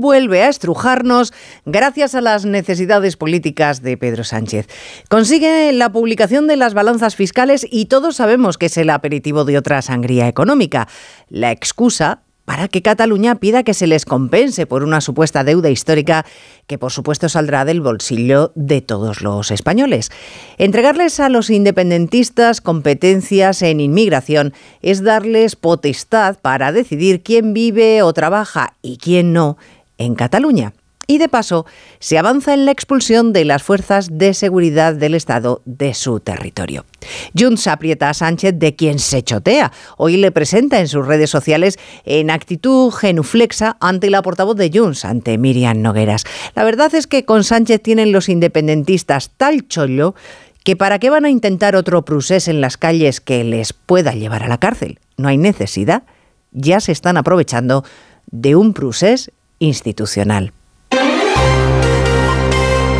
vuelve a estrujarnos gracias a las necesidades políticas de Pedro Sánchez. Consigue la publicación de las balanzas fiscales y todos sabemos que es el aperitivo de otra sangría económica. La excusa para que Cataluña pida que se les compense por una supuesta deuda histórica que por supuesto saldrá del bolsillo de todos los españoles. Entregarles a los independentistas competencias en inmigración es darles potestad para decidir quién vive o trabaja y quién no en Cataluña. Y de paso, se avanza en la expulsión de las fuerzas de seguridad del Estado de su territorio. Junts aprieta a Sánchez de quien se chotea. Hoy le presenta en sus redes sociales en actitud genuflexa ante la portavoz de Junts, ante Miriam Nogueras. La verdad es que con Sánchez tienen los independentistas tal chollo que para qué van a intentar otro procés en las calles que les pueda llevar a la cárcel. No hay necesidad. Ya se están aprovechando de un procés institucional.